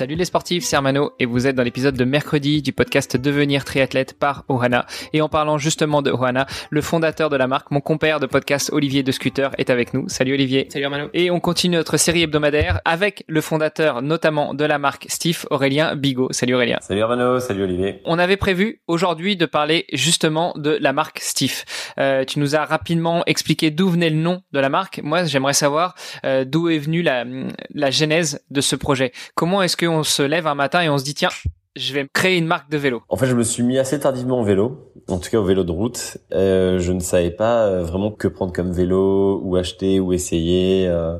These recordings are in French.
Salut les sportifs, c'est Armano et vous êtes dans l'épisode de mercredi du podcast Devenir triathlète par Ohana. Et en parlant justement de Ohana, le fondateur de la marque, mon compère de podcast Olivier de Scooter est avec nous. Salut Olivier. Salut Armano. Et on continue notre série hebdomadaire avec le fondateur notamment de la marque Steve Aurélien Bigot. Salut Aurélien. Salut Armano, salut Olivier. On avait prévu aujourd'hui de parler justement de la marque Steve. Euh, tu nous as rapidement expliqué d'où venait le nom de la marque. Moi, j'aimerais savoir euh, d'où est venue la, la genèse de ce projet. Comment est-ce que on se lève un matin et on se dit tiens, je vais créer une marque de vélo En fait, je me suis mis assez tardivement au vélo, en tout cas au vélo de route. Euh, je ne savais pas euh, vraiment que prendre comme vélo, ou acheter, ou essayer. Euh,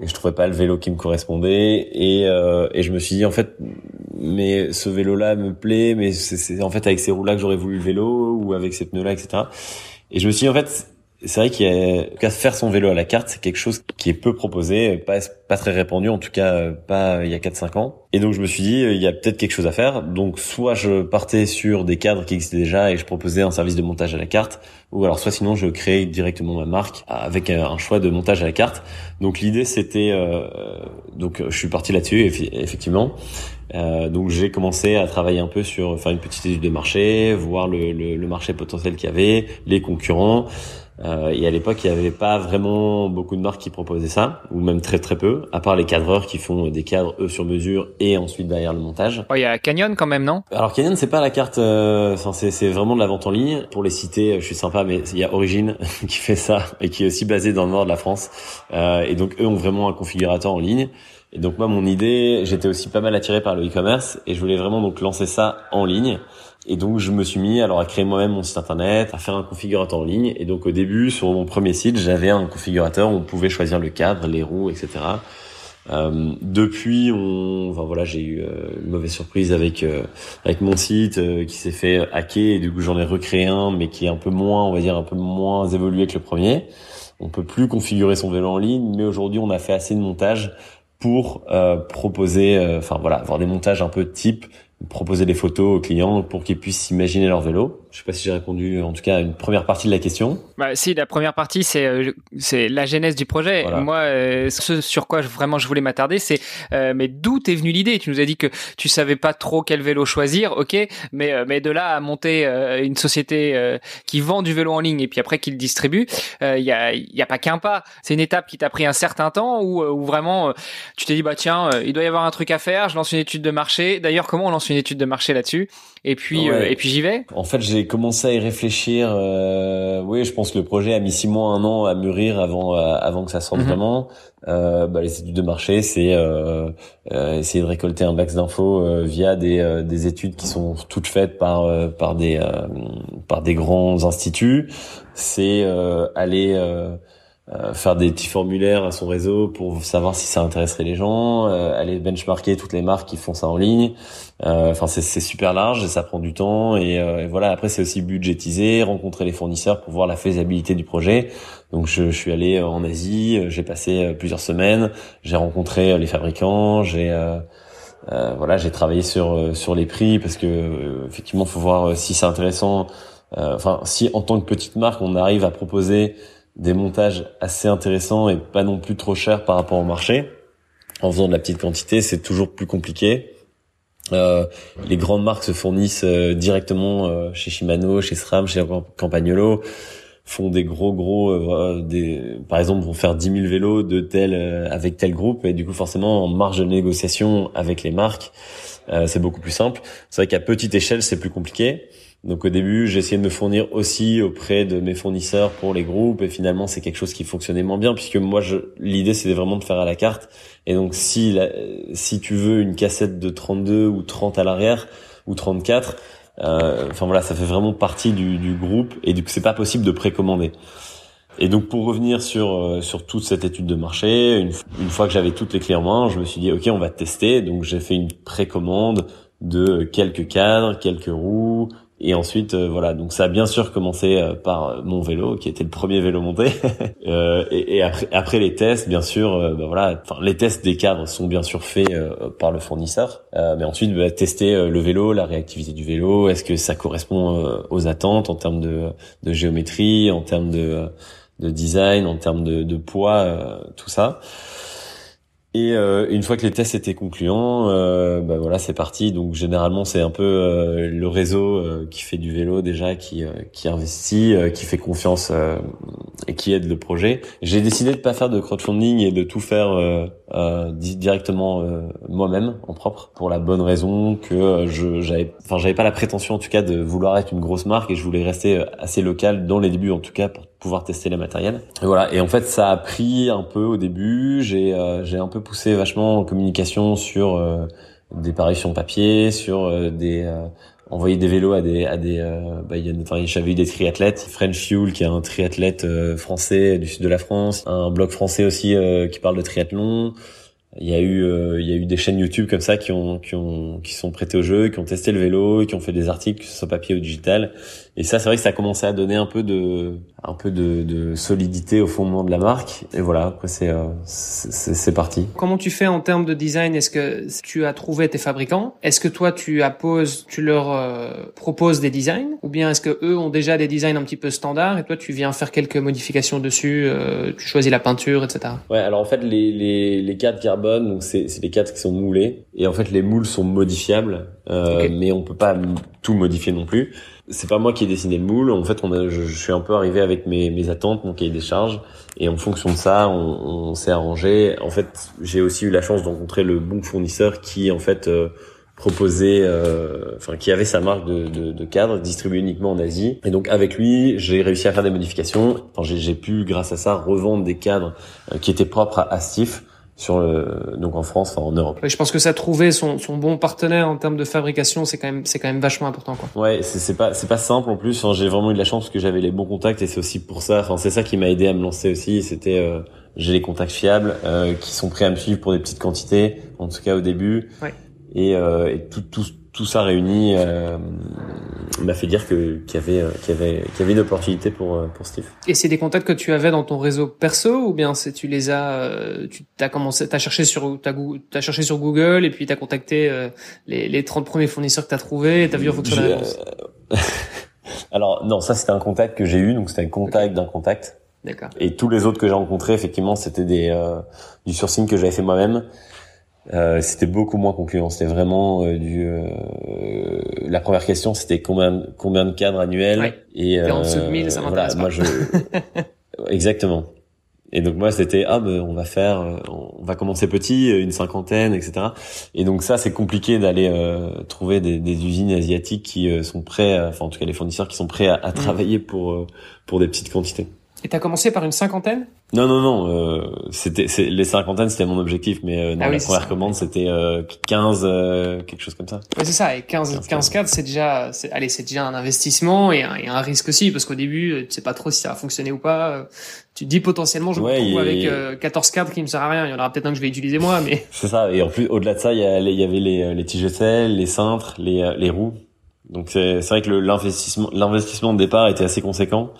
et je trouvais pas le vélo qui me correspondait. Et, et je me suis dit en fait, mais ce vélo-là me plaît, mais c'est en fait avec ces roues-là que j'aurais voulu le vélo, ou avec ces pneus-là, etc. Et je me suis dit en fait, c'est vrai qu'il y a faire son vélo à la carte, c'est quelque chose qui est peu proposé, pas pas très répandu, en tout cas pas il y a 4-5 ans. Et donc je me suis dit il y a peut-être quelque chose à faire. Donc soit je partais sur des cadres qui existaient déjà et je proposais un service de montage à la carte, ou alors soit sinon je créais directement ma marque avec un choix de montage à la carte. Donc l'idée c'était euh, donc je suis parti là-dessus effectivement. Euh, donc j'ai commencé à travailler un peu sur faire une petite étude de marché, voir le, le, le marché potentiel qu'il y avait, les concurrents. Euh, et à l'époque, il n'y avait pas vraiment beaucoup de marques qui proposaient ça, ou même très très peu, à part les cadreurs qui font des cadres eux sur mesure et ensuite derrière le montage. Oh, il y a Canyon quand même, non? Alors Canyon, c'est pas la carte, euh, c'est vraiment de la vente en ligne. Pour les citer, je suis sympa, mais il y a Origin qui fait ça et qui est aussi basé dans le nord de la France. Euh, et donc eux ont vraiment un configurateur en ligne. Et donc moi, mon idée, j'étais aussi pas mal attiré par le e-commerce et je voulais vraiment donc lancer ça en ligne. Et donc je me suis mis alors à créer moi-même mon site internet, à faire un configurateur en ligne. Et donc au début sur mon premier site, j'avais un configurateur où on pouvait choisir le cadre, les roues, etc. Euh, depuis, on, enfin voilà, j'ai eu euh, une mauvaise surprise avec euh, avec mon site euh, qui s'est fait hacker et du coup j'en ai recréé un, mais qui est un peu moins, on va dire un peu moins évolué que le premier. On peut plus configurer son vélo en ligne, mais aujourd'hui on a fait assez de montage pour proposer, enfin voilà, avoir des montages un peu type proposer des photos aux clients pour qu'ils puissent s'imaginer leur vélo. Je sais pas si j'ai répondu en tout cas à une première partie de la question. Bah si, la première partie c'est euh, c'est la genèse du projet. Moi, euh, ce sur quoi vraiment je voulais m'attarder, c'est euh, mais d'où t'es venue l'idée? Tu nous as dit que tu savais pas trop quel vélo choisir, ok, mais mais de là à monter une société qui vend du vélo en ligne et puis après qui le distribue, il y a y a pas qu'un pas. C'est une étape qui t'a pris un certain temps ou ou vraiment tu t'es dit bah tiens, il doit y avoir un truc à faire. Je lance une étude de marché. D'ailleurs, comment on lance une étude de marché là-dessus et puis et puis j'y vais. En fait, j'ai commencé à y réfléchir. Euh, oui, je pense que le projet a mis six mois, un an à mûrir avant euh, avant que ça sorte mhm. vraiment. Euh, bah, les études de marché, c'est euh, euh essayer de récolter un max d'infos euh, via des, des études qui sont toutes faites par par des par des grands instituts. C'est aller euh, faire des petits formulaires à son réseau pour savoir si ça intéresserait les gens, euh, aller benchmarker toutes les marques qui font ça en ligne. Euh, enfin, c'est super large et ça prend du temps. Et, et voilà, après c'est aussi budgétiser, rencontrer les fournisseurs pour voir la faisabilité du projet. Donc je, je suis allé en Asie, j'ai passé plusieurs semaines, j'ai rencontré les fabricants, j'ai voilà, j'ai travaillé sur sur les prix parce que effectivement, faut voir si c'est intéressant. Enfin, si en tant que petite marque, on arrive à proposer des montages assez intéressants et pas non plus trop chers par rapport au marché. En faisant de la petite quantité, c'est toujours plus compliqué. Euh, les grandes marques se fournissent euh, directement euh, chez Shimano, chez SRAM, chez Campagnolo, font des gros gros, euh, des, par exemple vont faire 10 000 vélos de tel avec tel groupe et du coup forcément en marge de négociation avec les marques, c'est beaucoup plus simple. C'est vrai qu'à petite échelle c'est plus compliqué. Donc au début, essayé de me fournir aussi auprès de mes fournisseurs pour les groupes et finalement c'est quelque chose qui fonctionnait moins bien puisque moi l'idée c'était vraiment de faire à la carte et donc si si tu veux une cassette de 32 ou 30 à l'arrière ou 34 euh, enfin voilà, ça fait vraiment partie du, du groupe et coup c'est pas possible de précommander. Et donc pour revenir sur euh, sur toute cette étude de marché, une, une fois que j'avais toutes les clés en main, je me suis dit ok on va tester. Donc j'ai fait une précommande de quelques cadres, quelques roues, et ensuite, euh, voilà, donc ça a bien sûr commencé euh, par mon vélo, qui était le premier vélo monté. euh, et, après, après les tests, bien sûr, euh, bah, voilà, les tests des cadres sont bien sûr faits par le fournisseur. mais ensuite, bah, tester le vélo, la réactivité du vélo, est-ce que ça correspond aux attentes en termes de, géométrie, en termes de, de design, en termes de poids, tout ça. Et euh, une fois que les tests étaient concluants, euh, bah voilà, c'est parti. Donc généralement, c'est un peu euh, le réseau euh, qui fait du vélo déjà, qui euh, qui investit, qui fait confiance et qui aide le projet. J'ai décidé de pas faire de crowdfunding et de tout faire directement moi-même en propre, pour la bonne raison que je j'avais, enfin j'avais pas la prétention en tout cas de vouloir être une grosse marque et je voulais rester assez local dans les débuts en tout cas pour pouvoir tester les matériels. Et voilà. Et en fait, ça a pris un peu au début. J'ai euh, j'ai un peu poussé vachement en communication sur euh, des parutions papier, sur euh, des envoyer des vélos à des à des bah, y a, enfin, j'avais eu des triathlètes French Fuel qui est un triathlète français du sud de la France un blog français aussi qui parle de triathlon il y a eu il y a eu des chaînes YouTube comme ça qui ont qui ont qui sont prêtées au jeu qui ont testé le vélo qui ont fait des articles que ce soit papier ou digital et ça, c'est vrai que ça a commencé à donner un peu de, un peu de, de solidité au fondement de la marque. Et voilà, après c'est, euh, c'est, parti. Comment tu fais en termes de design? Est-ce que tu as trouvé tes fabricants? Est-ce que toi tu apposes, tu leur euh, proposes des designs, ou bien est-ce que eux ont déjà des designs un petit peu standards et toi tu viens faire quelques modifications dessus euh, Tu choisis la peinture, etc. Ouais, alors en fait les les, les cadres carbone, donc c'est, c'est les cadres qui sont moulés et en fait les moules sont modifiables, euh, mais on peut pas tout modifier non plus c'est pas moi qui ai dessiné le moule. En fait, on a, je, suis un peu arrivé avec mes, mes attentes, mon cahier des charges, et en fonction de ça, on, on s'est arrangé. En fait, j'ai aussi eu la chance de rencontrer le bon fournisseur qui, en fait, euh, proposait, euh, enfin, qui avait sa marque de, de, de, cadre distribué uniquement en Asie. Et donc, avec lui, j'ai réussi à faire des modifications. Enfin, j'ai pu, grâce à ça, revendre des cadres euh, qui étaient propres à Astif sur le, donc en France, enfin en Europe. je pense que ça trouver son, son bon partenaire en termes de fabrication, c'est quand même c'est quand même vachement important quoi. Ouais, c'est c'est pas c'est pas simple en plus. j'ai vraiment eu de la chance parce que j'avais les bons contacts et c'est aussi pour ça. Enfin c'est ça qui m'a aidé à me lancer aussi. C'était euh, j'ai les contacts fiables euh, qui sont prêts à me suivre pour des petites quantités, en tout cas au début. Ouais. Et, euh, et tout, tout tout ça réuni euh, m'a fait dire que qu'il y avait euh, qu'il y avait qu'il y avait une opportunité pour euh, pour Steve. Et c'est des contacts que tu avais dans ton réseau perso ou bien c'est tu les as euh, tu t'as commencé t'as cherché sur t'as as cherché sur Google et puis t'as contacté les les 30 premiers fournisseurs que t'as trouvés et t'as vu en fonction de la réponse. Alors non, ça c'était un contact que j'ai eu donc c'était un contact d'un contact. D'accord. Et tous les autres que j'ai rencontrés effectivement c'était des du sourcing que j'avais fait moi-même. Euh, c'était beaucoup moins concluant. C'était vraiment euh, du. Euh, la première question, c'était combien combien de cadres annuels et en dessous de 1000, ça voilà, moi je exactement. Et donc moi c'était ah ben on va faire on va commencer petit une cinquantaine etc. Et donc ça c'est compliqué d'aller trouver des, des, usines asiatiques qui sont prêts enfin en tout cas les fournisseurs qui sont prêts à, à mm. travailler pour pour des petites quantités. Et t'as commencé par une cinquantaine? Non, non, non. Euh, c'était les cinquantaines, c'était mon objectif, mais euh, dans ah la première commande, c'était euh, 15, euh, quelque chose comme ça. Ouais, c'est ça. Et 15, 15, 15 c'est déjà, allez, c'est déjà un investissement et un, et un risque aussi, parce qu'au début, euh, tu sais pas trop si ça va fonctionner ou pas. Tu te dis potentiellement, je me retrouve avec 14 cadres qui me sert à rien. Il y en aura peut-être un que je vais utiliser moi, mais. C'est ça. Et en plus, au-delà de ça, il y, y, avait les, les tigecels, les cintres, les, les roues. Donc c'est vrai que l'investissement, l'investissement de départ était assez conséquent.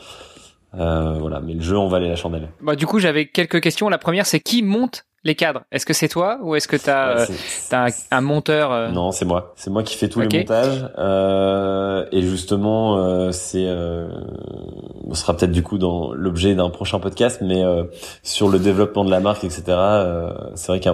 Euh, voilà, mais le jeu en valait la chandelle. Bah, du coup, j'avais quelques questions. La première, c'est qui monte les cadres. Est-ce que c'est toi ou est-ce que tu as, euh, un, monteur euh Non, c'est moi. C'est moi qui fais tous les montages. Euh, et justement, euh, c'est, euh, ce sera peut-être du coup dans l'objet d'un prochain podcast, mais sur le développement de la marque, etc. c'est vrai que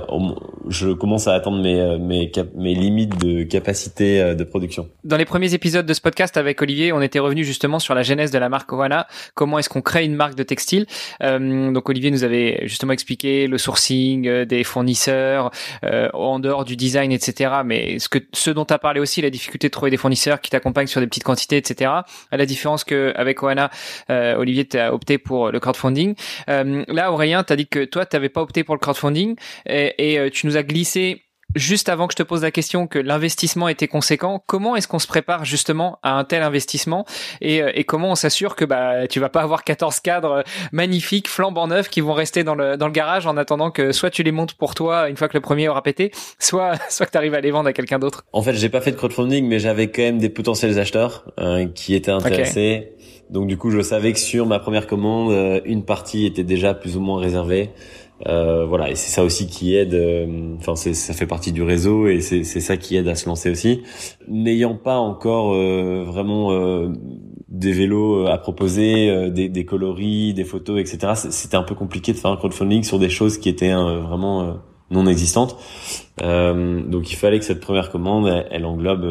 je commence à attendre mes mes, mes limites de capacité de production. Dans les premiers épisodes de ce podcast avec Olivier, on était revenu justement sur la genèse de la marque Oana. Comment est-ce qu'on crée une marque de textile? Donc Olivier nous avait justement expliqué le sourcing euh, des fournisseurs, euh, en dehors du design, etc. Mais ce que dont tu as parlé aussi, la difficulté de trouver des fournisseurs qui t'accompagnent sur des petites quantités, etc. À la différence que avec Oana, euh, Olivier, tu as opté pour le crowdfunding. là, Aurélien, tu as dit que toi, tu n'avais pas opté pour le crowdfunding et, et tu nous as glissé juste avant que je te pose la question que l'investissement était conséquent, comment est-ce qu'on se prépare justement à un tel investissement et, et comment on s'assure que bah tu vas pas avoir 14 cadres magnifiques flambant neufs qui vont rester dans le dans le garage en attendant que soit tu les montes pour toi une fois que le premier aura pété, soit soit que tu arrives à les vendre à quelqu'un d'autre. En fait, j'ai pas fait de crowdfunding mais j'avais quand même des potentiels acheteurs qui étaient intéressés. Donc du coup, je savais que sur ma première commande, euh, une partie était déjà plus ou moins réservée. Euh, voilà, et c'est ça aussi qui aide. Euh, enfin, ça fait partie du réseau et c'est ça qui aide à se lancer aussi. N'ayant pas encore euh, vraiment des vélos à proposer, des, des, coloris, des photos, etc. C'était un peu compliqué de faire un crowdfunding sur des choses qui étaient vraiment non existantes. donc, il fallait que cette première commande, elle, elle englobe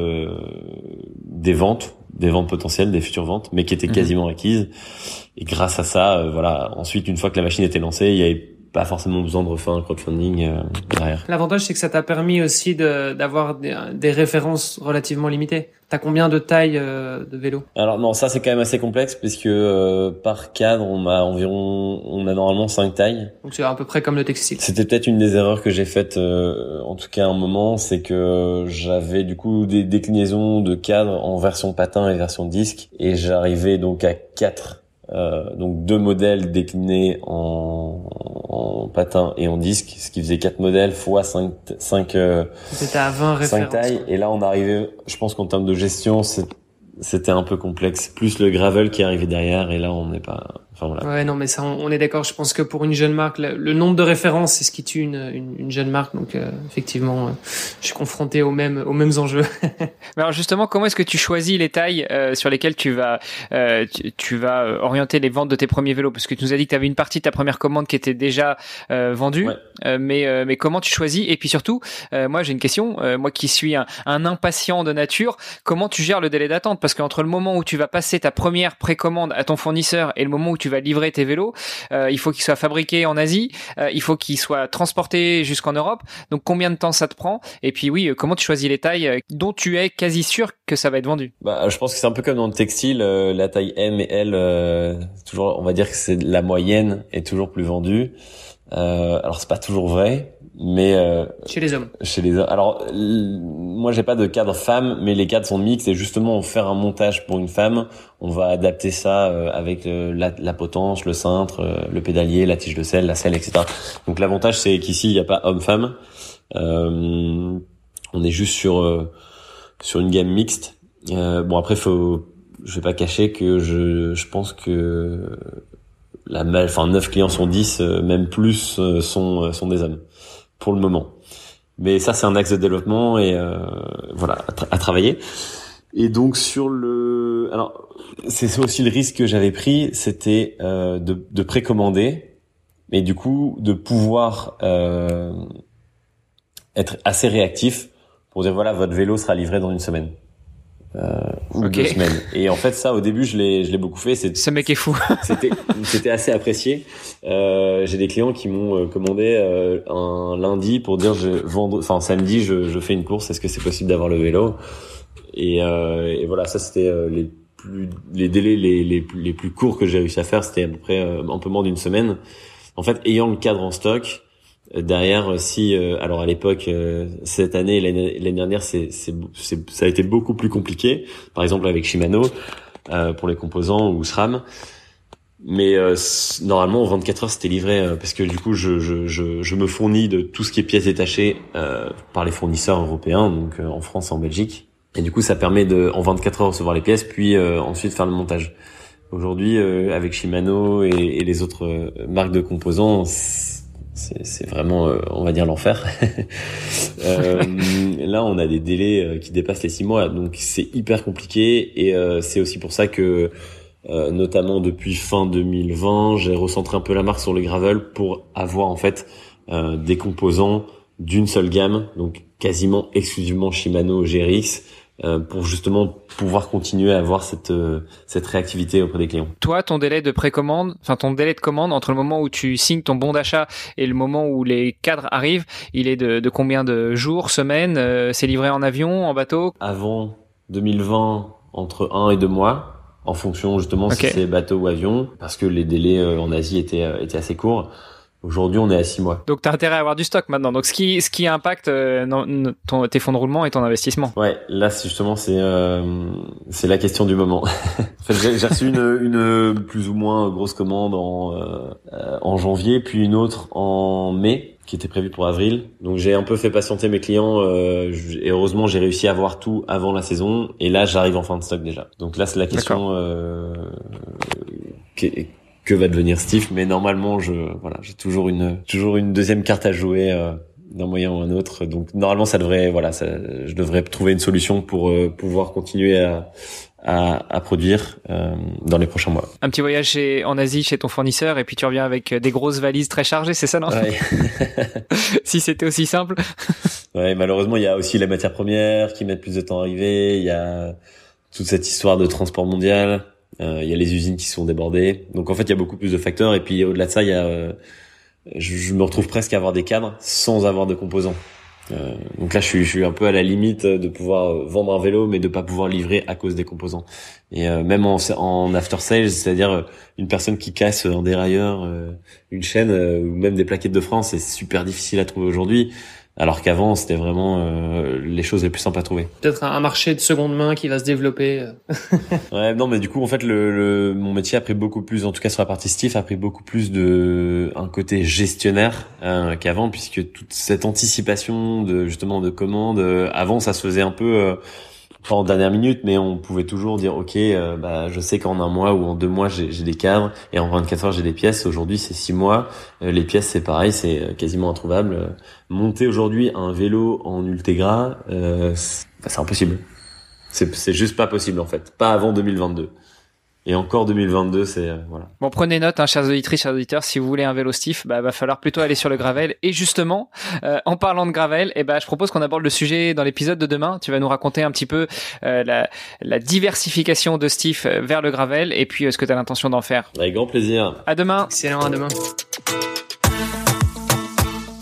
des ventes des ventes potentielles, des futures ventes, mais qui étaient mhm. quasiment acquises. Et grâce à ça, euh, voilà. Ensuite, une fois que la machine était lancée, il y avait pas forcément besoin de refaire un crowdfunding euh, derrière. L'avantage, c'est que ça t'a permis aussi d'avoir des, des, références relativement limitées. T'as combien de tailles euh, de vélo Alors non, ça c'est quand même assez complexe puisque euh, par cadre, on a environ, on a normalement cinq tailles. Donc c'est à peu près comme le textile. C'était peut-être une des erreurs que j'ai faites, en tout cas à un moment, c'est que j'avais du coup des déclinaisons de cadres en version patin et version disque, et j'arrivais donc à quatre euh, donc deux modèles déclinés en, en, patin et en disque, ce qui faisait quatre modèles fois 5 cinq, euh, à 20 références. tailles. Et là, on arrivait, je pense qu'en termes de gestion, c'était un peu complexe. Plus le gravel qui arrivait derrière, et là, on n'est pas, Ouais, non, mais ça, on, est d'accord. Je pense que pour une jeune marque, le, nombre de références, c'est ce qui tue une, une, jeune marque. Donc, euh, effectivement, euh, je suis confronté aux mêmes, aux mêmes enjeux. mais alors, justement, comment est-ce que tu choisis les tailles euh, sur lesquelles tu vas, tu, vas orienter les ventes de tes premiers vélos? Parce que tu nous as dit que tu avais une partie de ta première commande qui était déjà vendue. mais, mais comment tu choisis? Et puis surtout, moi, j'ai une question. moi, qui suis un, un impatient de nature, comment tu gères le délai d'attente? Parce qu'entre le moment où tu vas passer ta première précommande à ton fournisseur et le moment où tu tu vas livrer tes vélos, euh, il faut qu'ils soient fabriqués en Asie, euh, il faut qu'ils soient transportés jusqu'en Europe. Donc combien de temps ça te prend? Et puis oui, euh, comment tu choisis les tailles dont tu es quasi sûr que ça va être vendu? Bah, je pense que c'est un peu comme dans le textile, la taille M et L, toujours, on va dire que c'est la moyenne est toujours plus vendue. alors c'est pas toujours vrai, mais euh, chez les hommes. Chez les hommes. Alors moi j'ai pas de cadre femme, mais les cadres sont mixtes et justement on faire un montage pour une femme, on va adapter ça euh, avec euh, la, la, potence, le cintre, euh, le pédalier, la tige de selle, la selle, etc. Donc l'avantage c'est qu'ici il n'y a pas homme-femme. on est juste sur sur une gamme mixte. bon après faut, je vais pas cacher que je je pense que la enfin 9 clients sont 10, même plus sont sont des hommes pour le moment. Mais ça, c'est un axe de développement et euh, voilà à, travailler. Et donc sur le, alors c'est aussi le risque que j'avais pris, c'était euh, de, de précommander, mais du coup de pouvoir euh, être assez réactif pour dire voilà votre vélo sera livré dans une semaine euh, ou deux semaines. Et en fait, ça, au début, je l'ai, je l'ai beaucoup fait. Ce mec est fou. c'était, c'était assez apprécié. Euh, j'ai des clients qui m'ont euh, commandé euh, un lundi pour dire, je vendre, enfin samedi, je, je fais une course. Est-ce que c'est possible d'avoir le vélo? Et, euh, et voilà, ça c'était les plus, les délais les, les, les plus courts que j'ai réussi à faire. C'était à peu près un peu moins d'une semaine. En fait, ayant le cadre en stock, Derrière, si euh, alors à l'époque, euh, cette année, l'année dernière, c'est, c'est, ça a été beaucoup plus compliqué. Par exemple avec Shimano euh, pour les composants ou SRAM. Mais normalement, en 24 heures, c'était livré parce que du coup, je, je, je, je, me fournis de tout ce qui est pièces détachées par les fournisseurs européens, donc en France en Belgique. Et du coup, ça permet de en 24 heures recevoir les pièces, puis ensuite faire le montage. Aujourd'hui, avec Shimano et, et les autres marques de composants, c'est vraiment, euh, on va dire, l'enfer. euh, là, on a des délais euh, qui dépassent les six mois, donc c'est hyper compliqué. Et euh, c'est aussi pour ça que, notamment depuis fin 2020, j'ai recentré un peu la marque sur le gravel pour avoir en fait des composants d'une seule gamme, donc quasiment exclusivement Shimano GRX, euh, pour justement pouvoir continuer à avoir cette euh, cette réactivité auprès des clients. Toi, ton délai de précommande, enfin ton délai de commande entre le moment où tu signes ton bon d'achat et le moment où les cadres arrivent, il est de, de combien de jours, semaines euh, C'est livré en avion, en bateau? Avant 2020, entre un et deux mois, en fonction justement si c'est bateau ou avion, parce que les délais en Asie étaient étaient assez courts. Aujourd'hui, on est à six mois. Donc, tu as intérêt à avoir du stock maintenant. Donc, ce qui, ce qui impacte euh, ton, tes fonds de roulement et ton investissement. Ouais, là, justement, c'est euh, c'est la question du moment. en fait, j'ai reçu une, une plus ou moins grosse commande en, euh, en janvier, puis une autre en mai qui était prévue pour avril. Donc j'ai un peu fait patienter mes clients euh, et heureusement j'ai réussi à avoir tout avant la saison et là j'arrive en fin de stock déjà. Donc là c'est la question euh, que va devenir Steve. Mais normalement, je voilà, j'ai toujours une toujours une deuxième carte à jouer euh, d'un moyen ou un autre. Donc normalement, ça devrait voilà, ça, je devrais trouver une solution pour euh, pouvoir continuer à à, à produire euh, dans les prochains mois. Un petit voyage chez, en Asie chez ton fournisseur et puis tu reviens avec des grosses valises très chargées, c'est ça non? Ouais. Si c'était aussi simple. ouais, malheureusement, il y a aussi les matières premières qui mettent plus de temps à arriver. Il y a toute cette histoire de transport mondial. Euh, il y a les usines qui sont débordées. Donc en fait, il y a beaucoup plus de facteurs. Et puis au-delà de ça, il y a, euh, je, je, me retrouve presque à avoir des cadres sans avoir de composants. Euh, donc là, je suis, je suis un peu à la limite de pouvoir vendre un vélo, mais de pas pouvoir livrer à cause des composants. Et même en, en after sales, c'est-à-dire une personne qui casse un dérailleur, une chaîne ou même des plaquettes de France, c'est super difficile à trouver aujourd'hui. Alors qu'avant, c'était vraiment euh, les choses les plus simples à trouver. Peut-être un marché de seconde main qui va se développer. Euh. ouais, non, mais du coup, en fait, le, le, mon métier a pris beaucoup plus, en tout cas sur la partie Stiff, a pris beaucoup plus de un côté gestionnaire euh, qu'avant, puisque toute cette anticipation de justement de commandes, avant, ça se faisait un peu pas en dernière minute, mais on pouvait toujours dire ok, euh, bah, je sais qu'en un mois ou en deux mois j'ai des cadres et en 24 heures j'ai des pièces. Aujourd'hui c'est six mois. Euh, les pièces c'est pareil, c'est euh, quasiment introuvable. monter aujourd'hui un vélo en Ultegra, bah, c'est impossible. C'est juste pas possible en fait. Pas avant 2022. Et encore 2022, c'est euh, voilà. Bon, prenez note, hein, chers auditrices, chers auditeurs, si vous voulez un vélo stiff, bah va falloir plutôt aller sur le gravel. Et justement, euh, en parlant de gravel, eh ben, je propose qu'on aborde le sujet dans l'épisode de demain. Tu vas nous raconter un petit peu euh, la, la, diversification de stiff vers le gravel et puis ce que tu as l'intention d'en faire. Avec grand plaisir. À demain. Excellent, à demain.